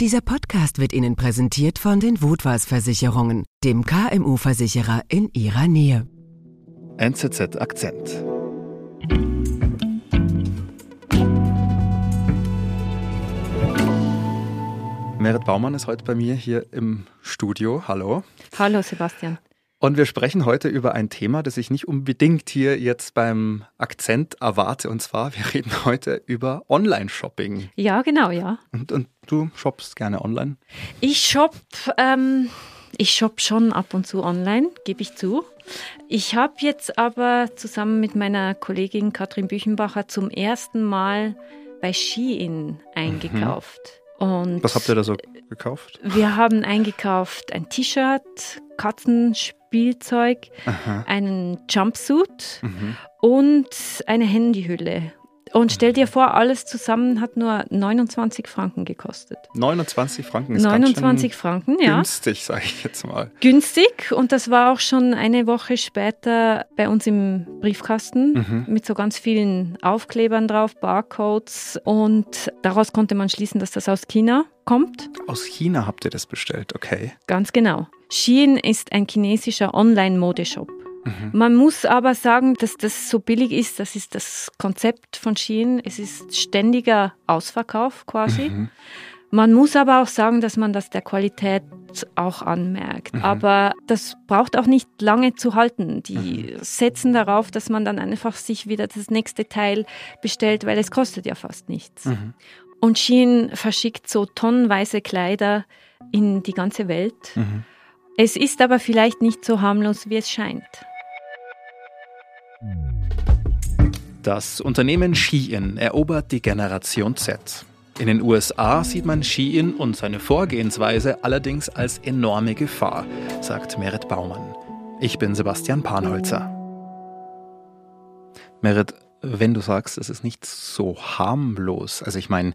Dieser Podcast wird Ihnen präsentiert von den Wutwas Versicherungen, dem KMU-Versicherer in Ihrer Nähe. NZZ Akzent. Merit Baumann ist heute bei mir hier im Studio. Hallo. Hallo Sebastian. Und wir sprechen heute über ein Thema, das ich nicht unbedingt hier jetzt beim Akzent erwarte. Und zwar, wir reden heute über Online-Shopping. Ja, genau, ja. Und, und du shoppst gerne online? Ich shop, ähm, ich shop schon ab und zu online, gebe ich zu. Ich habe jetzt aber zusammen mit meiner Kollegin Katrin Büchenbacher zum ersten Mal bei Shein eingekauft. Mhm. Und Was habt ihr da so gekauft? Wir haben eingekauft ein T-Shirt, Katzenspielzeug, Aha. einen Jumpsuit mhm. und eine Handyhülle. Und stell dir vor, alles zusammen hat nur 29 Franken gekostet. 29 Franken ist 29 Franken, ja. Günstig, sage ich jetzt mal. Günstig und das war auch schon eine Woche später bei uns im Briefkasten mhm. mit so ganz vielen Aufklebern drauf, Barcodes und daraus konnte man schließen, dass das aus China kommt. Aus China habt ihr das bestellt, okay. Ganz genau. Shein ist ein chinesischer Online-Modeshop. Mhm. Man muss aber sagen, dass das so billig ist. Das ist das Konzept von Shein. Es ist ständiger Ausverkauf quasi. Mhm. Man muss aber auch sagen, dass man das der Qualität auch anmerkt. Mhm. Aber das braucht auch nicht lange zu halten. Die mhm. setzen darauf, dass man dann einfach sich wieder das nächste Teil bestellt, weil es kostet ja fast nichts. Mhm. Und Shein verschickt so tonnenweise Kleider in die ganze Welt. Mhm. Es ist aber vielleicht nicht so harmlos, wie es scheint. Das Unternehmen Shein erobert die Generation Z. In den USA sieht man Shein und seine Vorgehensweise allerdings als enorme Gefahr, sagt Merit Baumann. Ich bin Sebastian Panholzer. Merit, wenn du sagst, es ist nicht so harmlos, also ich meine,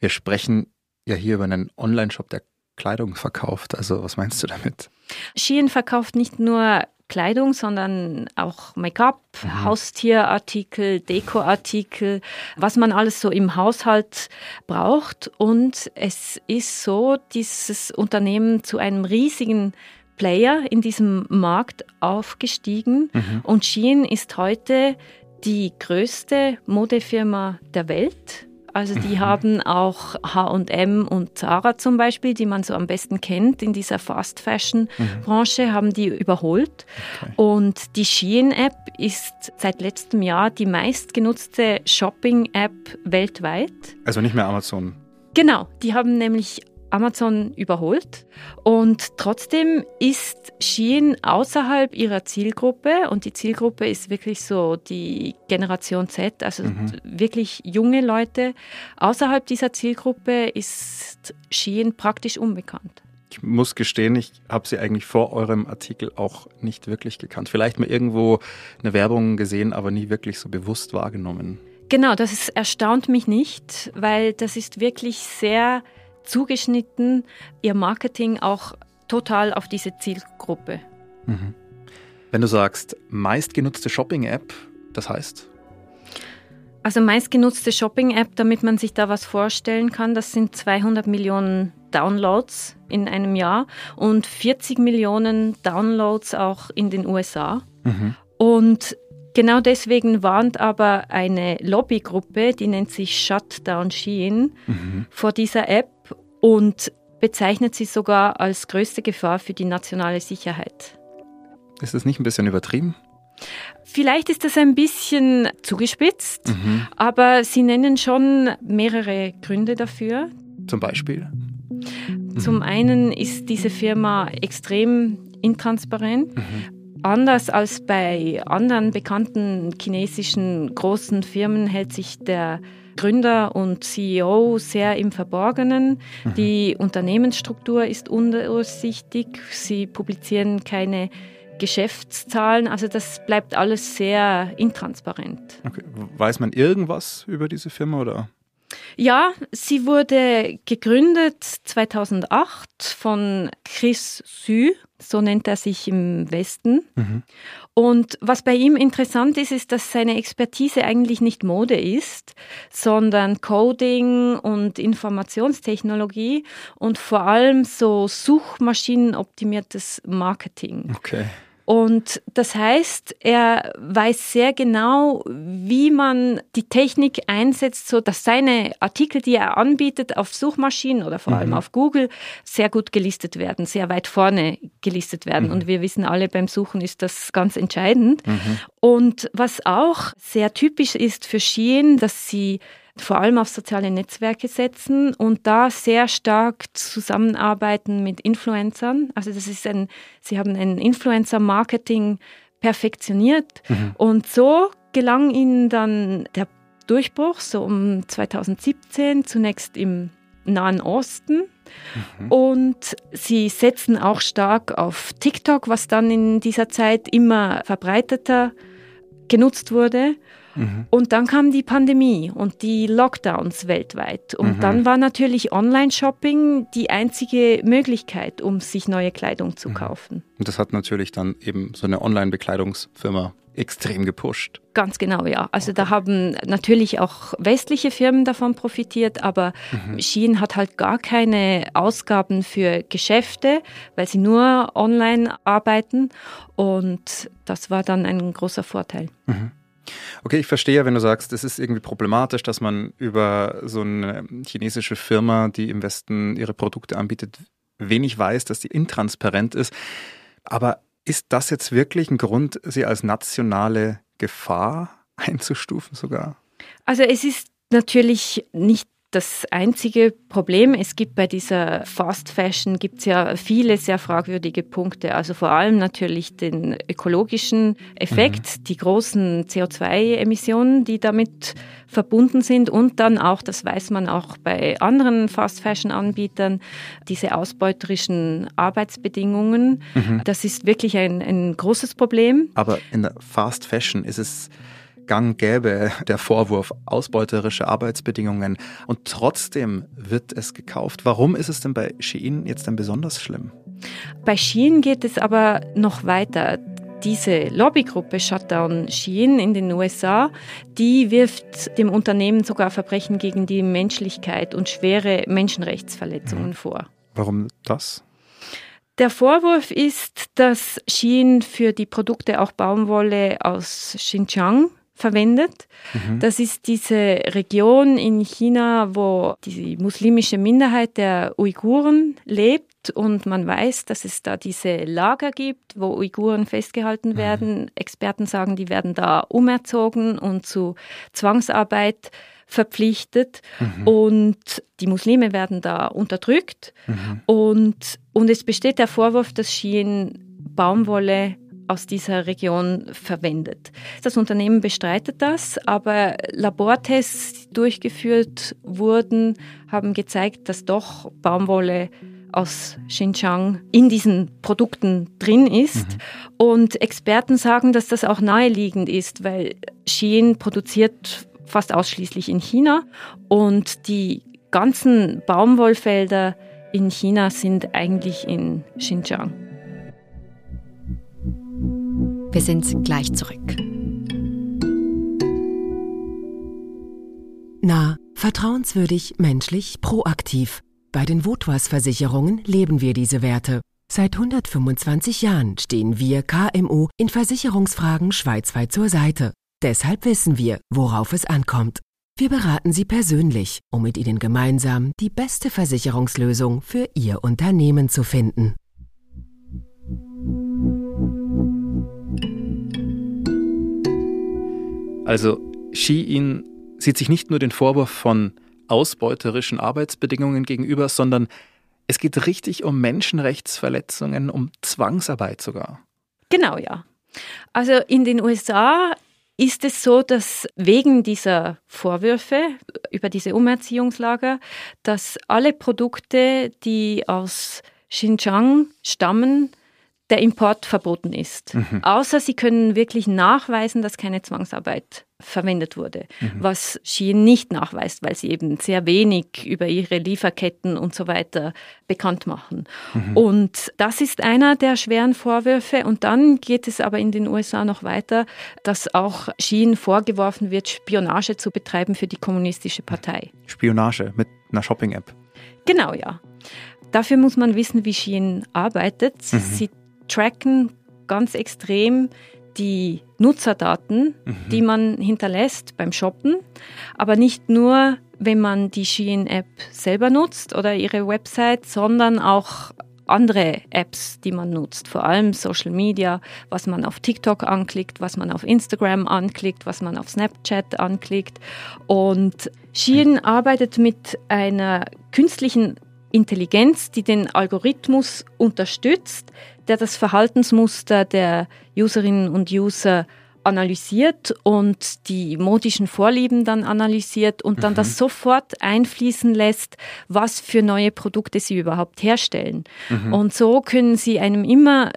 wir sprechen ja hier über einen Online-Shop, der Kleidung verkauft. Also was meinst du damit? Shein verkauft nicht nur Kleidung, sondern auch Make-up, mhm. Haustierartikel, Dekoartikel, was man alles so im Haushalt braucht. Und es ist so, dieses Unternehmen zu einem riesigen Player in diesem Markt aufgestiegen. Mhm. Und Shein ist heute die größte Modefirma der Welt also die mhm. haben auch HM und Zara zum Beispiel, die man so am besten kennt in dieser Fast Fashion Branche, mhm. haben die überholt. Okay. Und die Shein App ist seit letztem Jahr die meistgenutzte Shopping App weltweit. Also nicht mehr Amazon. Genau, die haben nämlich Amazon überholt. Und trotzdem ist Shein außerhalb ihrer Zielgruppe und die Zielgruppe ist wirklich so die Generation Z, also mhm. wirklich junge Leute. Außerhalb dieser Zielgruppe ist Shein praktisch unbekannt. Ich muss gestehen, ich habe sie eigentlich vor eurem Artikel auch nicht wirklich gekannt. Vielleicht mal irgendwo eine Werbung gesehen, aber nie wirklich so bewusst wahrgenommen. Genau, das ist, erstaunt mich nicht, weil das ist wirklich sehr zugeschnitten, ihr Marketing auch total auf diese Zielgruppe. Mhm. Wenn du sagst, meistgenutzte Shopping-App, das heißt? Also meistgenutzte Shopping-App, damit man sich da was vorstellen kann, das sind 200 Millionen Downloads in einem Jahr und 40 Millionen Downloads auch in den USA. Mhm. Und genau deswegen warnt aber eine Lobbygruppe, die nennt sich Shutdown Shein, mhm. vor dieser App und bezeichnet sie sogar als größte Gefahr für die nationale Sicherheit. Ist das nicht ein bisschen übertrieben? Vielleicht ist das ein bisschen zugespitzt, mhm. aber sie nennen schon mehrere Gründe dafür. Zum Beispiel? Zum einen ist diese Firma extrem intransparent. Mhm. Anders als bei anderen bekannten chinesischen großen Firmen hält sich der Gründer und CEO sehr im Verborgenen. Mhm. Die Unternehmensstruktur ist undurchsichtig. Sie publizieren keine Geschäftszahlen. Also das bleibt alles sehr intransparent. Okay. Weiß man irgendwas über diese Firma oder? Ja, sie wurde gegründet 2008 von Chris Sü, so nennt er sich im Westen. Mhm. Und was bei ihm interessant ist, ist, dass seine Expertise eigentlich nicht Mode ist, sondern Coding und Informationstechnologie und vor allem so suchmaschinenoptimiertes Marketing. Okay. Und das heißt, er weiß sehr genau, wie man die Technik einsetzt, so dass seine Artikel, die er anbietet auf Suchmaschinen oder vor allem mhm. auf Google, sehr gut gelistet werden, sehr weit vorne gelistet werden. Mhm. Und wir wissen alle, beim Suchen ist das ganz entscheidend. Mhm. Und was auch sehr typisch ist für Shein, dass sie vor allem auf soziale Netzwerke setzen und da sehr stark zusammenarbeiten mit Influencern. Also das ist ein, sie haben ein Influencer-Marketing perfektioniert mhm. und so gelang ihnen dann der Durchbruch, so um 2017, zunächst im Nahen Osten. Mhm. Und sie setzen auch stark auf TikTok, was dann in dieser Zeit immer verbreiteter genutzt wurde. Mhm. Und dann kam die Pandemie und die Lockdowns weltweit. Und mhm. dann war natürlich Online-Shopping die einzige Möglichkeit, um sich neue Kleidung zu mhm. kaufen. Und das hat natürlich dann eben so eine Online-Bekleidungsfirma extrem gepusht. Ganz genau, ja. Also okay. da haben natürlich auch westliche Firmen davon profitiert, aber mhm. Shein hat halt gar keine Ausgaben für Geschäfte, weil sie nur online arbeiten und das war dann ein großer Vorteil. Mhm. Okay, ich verstehe, wenn du sagst, es ist irgendwie problematisch, dass man über so eine chinesische Firma, die im Westen ihre Produkte anbietet, wenig weiß, dass die intransparent ist. Aber ist das jetzt wirklich ein Grund, sie als nationale Gefahr einzustufen sogar? Also es ist natürlich nicht das einzige Problem. Es gibt bei dieser Fast Fashion gibt's ja viele sehr fragwürdige Punkte. Also vor allem natürlich den ökologischen Effekt, mhm. die großen CO2-Emissionen, die damit verbunden sind und dann auch, das weiß man auch bei anderen Fast Fashion-Anbietern, diese ausbeuterischen Arbeitsbedingungen. Mhm. Das ist wirklich ein, ein großes Problem. Aber in der Fast Fashion ist es gang gäbe, der Vorwurf ausbeuterische Arbeitsbedingungen. Und trotzdem wird es gekauft. Warum ist es denn bei Shein jetzt denn besonders schlimm? Bei Shein geht es aber noch weiter. Diese Lobbygruppe Shutdown Shein in den USA, die wirft dem Unternehmen sogar Verbrechen gegen die Menschlichkeit und schwere Menschenrechtsverletzungen mhm. vor. Warum das? Der Vorwurf ist, dass Shein für die Produkte auch Baumwolle aus Xinjiang verwendet. Mhm. Das ist diese Region in China, wo die muslimische Minderheit der Uiguren lebt und man weiß, dass es da diese Lager gibt, wo Uiguren festgehalten mhm. werden. Experten sagen, die werden da umerzogen und zu Zwangsarbeit verpflichtet mhm. und die Muslime werden da unterdrückt mhm. und, und es besteht der Vorwurf, dass Schien Baumwolle aus dieser Region verwendet. Das Unternehmen bestreitet das, aber Labortests, die durchgeführt wurden, haben gezeigt, dass doch Baumwolle aus Xinjiang in diesen Produkten drin ist. Mhm. Und Experten sagen, dass das auch naheliegend ist, weil Shein produziert fast ausschließlich in China und die ganzen Baumwollfelder in China sind eigentlich in Xinjiang. Wir sind gleich zurück. Na, vertrauenswürdig, menschlich, proaktiv. Bei den Votwas Versicherungen leben wir diese Werte. Seit 125 Jahren stehen wir KMU in Versicherungsfragen schweizweit zur Seite. Deshalb wissen wir, worauf es ankommt. Wir beraten Sie persönlich, um mit Ihnen gemeinsam die beste Versicherungslösung für Ihr Unternehmen zu finden. Also Shein sieht sich nicht nur den Vorwurf von ausbeuterischen Arbeitsbedingungen gegenüber, sondern es geht richtig um Menschenrechtsverletzungen, um Zwangsarbeit sogar. Genau, ja. Also in den USA ist es so, dass wegen dieser Vorwürfe über diese Umerziehungslager, dass alle Produkte, die aus Xinjiang stammen, der Import verboten ist. Mhm. Außer sie können wirklich nachweisen, dass keine Zwangsarbeit verwendet wurde, mhm. was Shein nicht nachweist, weil sie eben sehr wenig über ihre Lieferketten und so weiter bekannt machen. Mhm. Und das ist einer der schweren Vorwürfe. Und dann geht es aber in den USA noch weiter, dass auch Shein vorgeworfen wird, Spionage zu betreiben für die kommunistische Partei. Spionage mit einer Shopping-App. Genau, ja. Dafür muss man wissen, wie Shein arbeitet. Mhm. Sie tracken ganz extrem die Nutzerdaten, mhm. die man hinterlässt beim Shoppen, aber nicht nur, wenn man die Shein-App selber nutzt oder ihre Website, sondern auch andere Apps, die man nutzt, vor allem Social Media, was man auf TikTok anklickt, was man auf Instagram anklickt, was man auf Snapchat anklickt. Und Shein arbeitet mit einer künstlichen Intelligenz, die den Algorithmus unterstützt, der das Verhaltensmuster der Userinnen und User analysiert und die modischen Vorlieben dann analysiert und dann mhm. das sofort einfließen lässt, was für neue Produkte sie überhaupt herstellen. Mhm. Und so können sie einem immer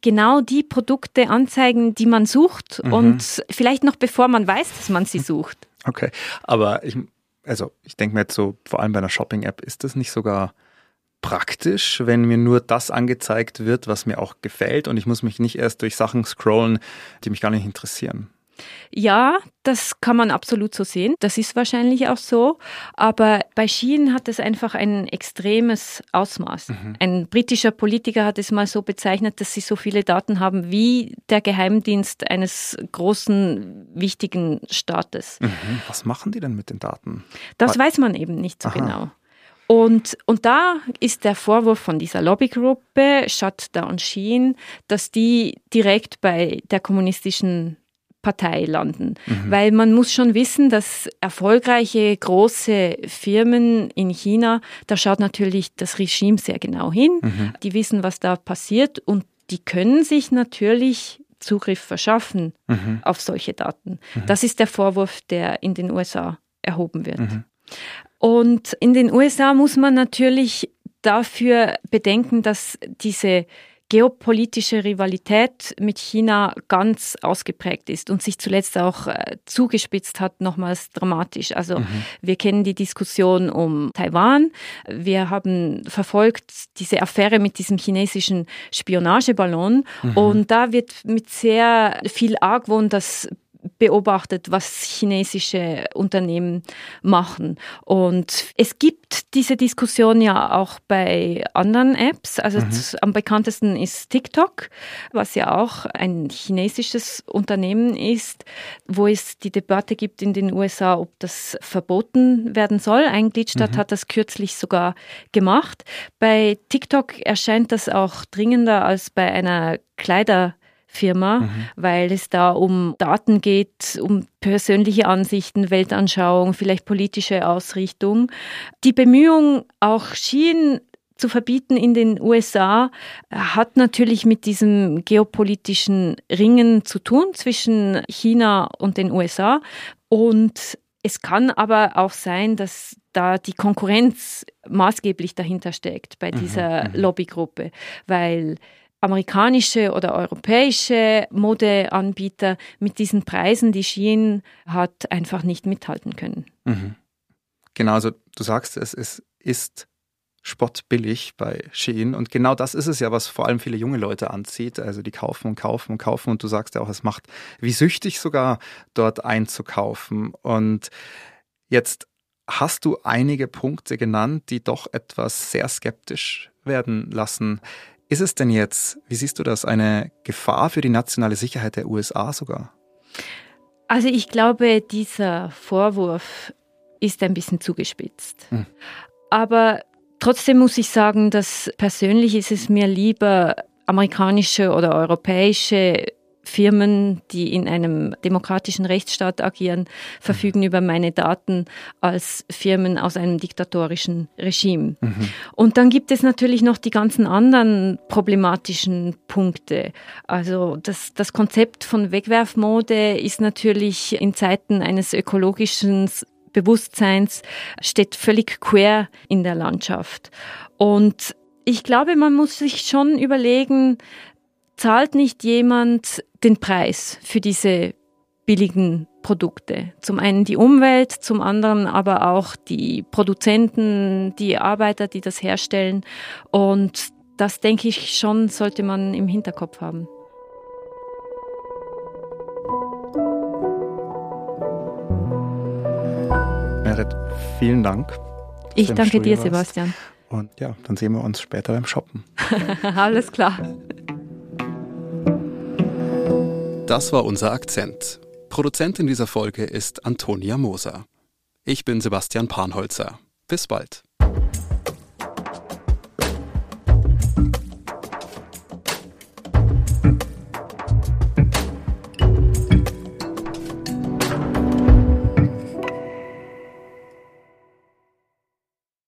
genau die Produkte anzeigen, die man sucht mhm. und vielleicht noch bevor man weiß, dass man sie sucht. Okay, aber ich, also ich denke mir jetzt so, vor allem bei einer Shopping-App, ist das nicht sogar praktisch, wenn mir nur das angezeigt wird, was mir auch gefällt und ich muss mich nicht erst durch Sachen scrollen, die mich gar nicht interessieren. Ja, das kann man absolut so sehen. Das ist wahrscheinlich auch so. Aber bei Shein hat es einfach ein extremes Ausmaß. Mhm. Ein britischer Politiker hat es mal so bezeichnet, dass sie so viele Daten haben wie der Geheimdienst eines großen, wichtigen Staates. Mhm. Was machen die denn mit den Daten? Das weiß man eben nicht so Aha. genau. Und, und da ist der Vorwurf von dieser Lobbygruppe Shutdown Sheen, dass die direkt bei der kommunistischen Partei landen. Mhm. Weil man muss schon wissen, dass erfolgreiche große Firmen in China, da schaut natürlich das Regime sehr genau hin. Mhm. Die wissen, was da passiert und die können sich natürlich Zugriff verschaffen mhm. auf solche Daten. Mhm. Das ist der Vorwurf, der in den USA erhoben wird. Und in den USA muss man natürlich dafür bedenken, dass diese geopolitische Rivalität mit China ganz ausgeprägt ist und sich zuletzt auch äh, zugespitzt hat, nochmals dramatisch. Also mhm. wir kennen die Diskussion um Taiwan. Wir haben verfolgt diese Affäre mit diesem chinesischen Spionageballon mhm. und da wird mit sehr viel Argwohn das beobachtet, was chinesische Unternehmen machen. Und es gibt diese Diskussion ja auch bei anderen Apps. Also mhm. am bekanntesten ist TikTok, was ja auch ein chinesisches Unternehmen ist, wo es die Debatte gibt in den USA, ob das verboten werden soll. Ein Gliedstaat mhm. hat das kürzlich sogar gemacht. Bei TikTok erscheint das auch dringender als bei einer Kleider Firma, mhm. weil es da um Daten geht, um persönliche Ansichten, Weltanschauung, vielleicht politische Ausrichtung. Die Bemühung, auch Schien zu verbieten in den USA, hat natürlich mit diesem geopolitischen Ringen zu tun zwischen China und den USA. Und es kann aber auch sein, dass da die Konkurrenz maßgeblich dahinter steckt bei mhm, dieser mhm. Lobbygruppe, weil amerikanische oder europäische Modeanbieter mit diesen Preisen, die Shein hat, einfach nicht mithalten können. Mhm. Genau, also du sagst es, es ist spottbillig bei Shein und genau das ist es ja, was vor allem viele junge Leute anzieht. Also die kaufen und kaufen und kaufen und du sagst ja auch, es macht wie süchtig sogar dort einzukaufen. Und jetzt hast du einige Punkte genannt, die doch etwas sehr skeptisch werden lassen. Ist es denn jetzt, wie siehst du das, eine Gefahr für die nationale Sicherheit der USA sogar? Also ich glaube, dieser Vorwurf ist ein bisschen zugespitzt. Hm. Aber trotzdem muss ich sagen, dass persönlich ist es mir lieber, amerikanische oder europäische Firmen, die in einem demokratischen Rechtsstaat agieren, verfügen mhm. über meine Daten als Firmen aus einem diktatorischen Regime. Mhm. Und dann gibt es natürlich noch die ganzen anderen problematischen Punkte. Also das, das Konzept von Wegwerfmode ist natürlich in Zeiten eines ökologischen Bewusstseins steht völlig quer in der Landschaft. Und ich glaube, man muss sich schon überlegen, zahlt nicht jemand den Preis für diese billigen Produkte. Zum einen die Umwelt, zum anderen aber auch die Produzenten, die Arbeiter, die das herstellen. Und das denke ich schon, sollte man im Hinterkopf haben. Merit, vielen Dank. Ich danke dir, Sebastian. Und ja, dann sehen wir uns später beim Shoppen. Alles klar. Das war unser Akzent. Produzentin dieser Folge ist Antonia Moser. Ich bin Sebastian Panholzer. Bis bald.